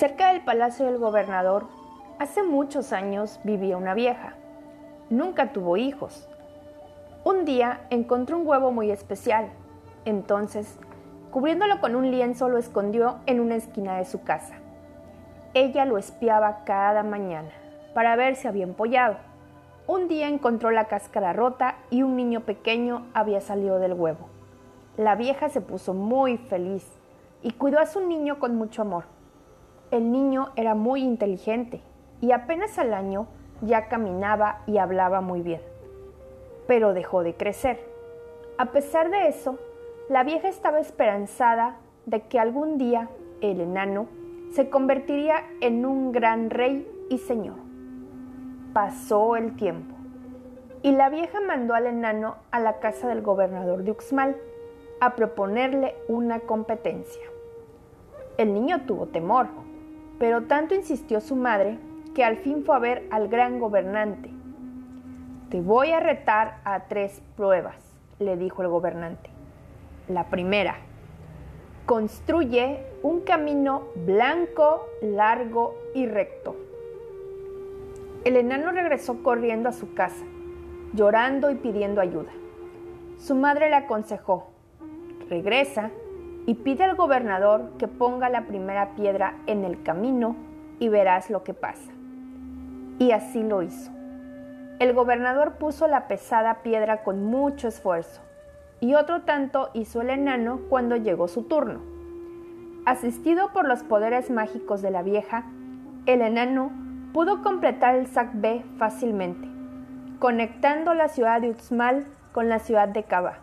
Cerca del palacio del gobernador, hace muchos años vivía una vieja. Nunca tuvo hijos. Un día encontró un huevo muy especial. Entonces, cubriéndolo con un lienzo, lo escondió en una esquina de su casa. Ella lo espiaba cada mañana para ver si había empollado. Un día encontró la cáscara rota y un niño pequeño había salido del huevo. La vieja se puso muy feliz y cuidó a su niño con mucho amor. El niño era muy inteligente y apenas al año ya caminaba y hablaba muy bien. Pero dejó de crecer. A pesar de eso, la vieja estaba esperanzada de que algún día el enano se convertiría en un gran rey y señor. Pasó el tiempo y la vieja mandó al enano a la casa del gobernador de Uxmal a proponerle una competencia. El niño tuvo temor pero tanto insistió su madre que al fin fue a ver al gran gobernante. Te voy a retar a tres pruebas, le dijo el gobernante. La primera, construye un camino blanco, largo y recto. El enano regresó corriendo a su casa, llorando y pidiendo ayuda. Su madre le aconsejó, regresa y pide al gobernador que ponga la primera piedra en el camino y verás lo que pasa. Y así lo hizo. El gobernador puso la pesada piedra con mucho esfuerzo, y otro tanto hizo el enano cuando llegó su turno. Asistido por los poderes mágicos de la vieja, el enano pudo completar el B fácilmente, conectando la ciudad de Uxmal con la ciudad de Caba.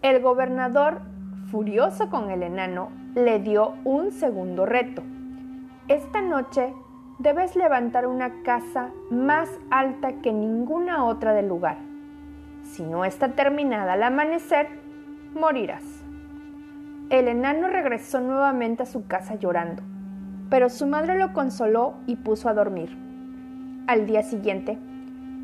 El gobernador furioso con el enano, le dio un segundo reto. Esta noche debes levantar una casa más alta que ninguna otra del lugar. Si no está terminada al amanecer, morirás. El enano regresó nuevamente a su casa llorando, pero su madre lo consoló y puso a dormir. Al día siguiente,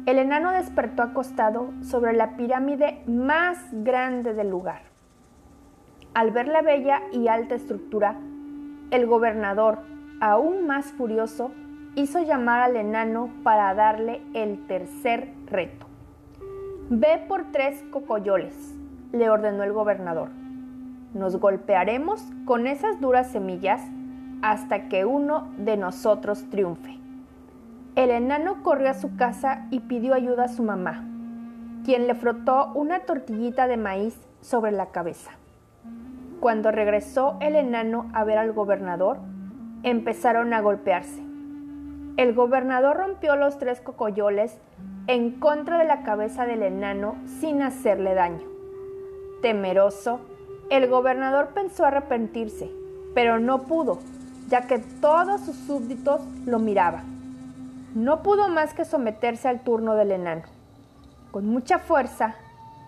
el enano despertó acostado sobre la pirámide más grande del lugar. Al ver la bella y alta estructura, el gobernador, aún más furioso, hizo llamar al enano para darle el tercer reto. Ve por tres cocoyoles, le ordenó el gobernador. Nos golpearemos con esas duras semillas hasta que uno de nosotros triunfe. El enano corrió a su casa y pidió ayuda a su mamá, quien le frotó una tortillita de maíz sobre la cabeza. Cuando regresó el enano a ver al gobernador, empezaron a golpearse. El gobernador rompió los tres cocoyoles en contra de la cabeza del enano sin hacerle daño. Temeroso, el gobernador pensó arrepentirse, pero no pudo, ya que todos sus súbditos lo miraban. No pudo más que someterse al turno del enano. Con mucha fuerza,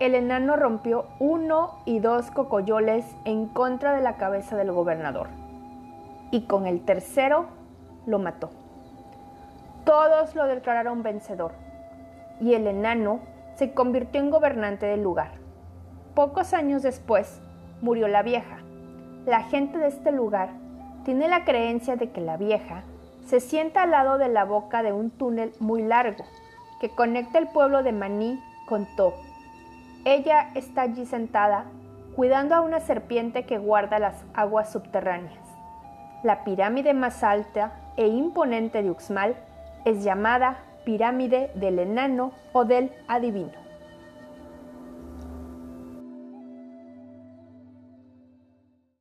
el enano rompió uno y dos cocoyoles en contra de la cabeza del gobernador y con el tercero lo mató. Todos lo declararon vencedor y el enano se convirtió en gobernante del lugar. Pocos años después murió la vieja. La gente de este lugar tiene la creencia de que la vieja se sienta al lado de la boca de un túnel muy largo que conecta el pueblo de Maní con To ella está allí sentada, cuidando a una serpiente que guarda las aguas subterráneas. La pirámide más alta e imponente de Uxmal es llamada pirámide del enano o del adivino.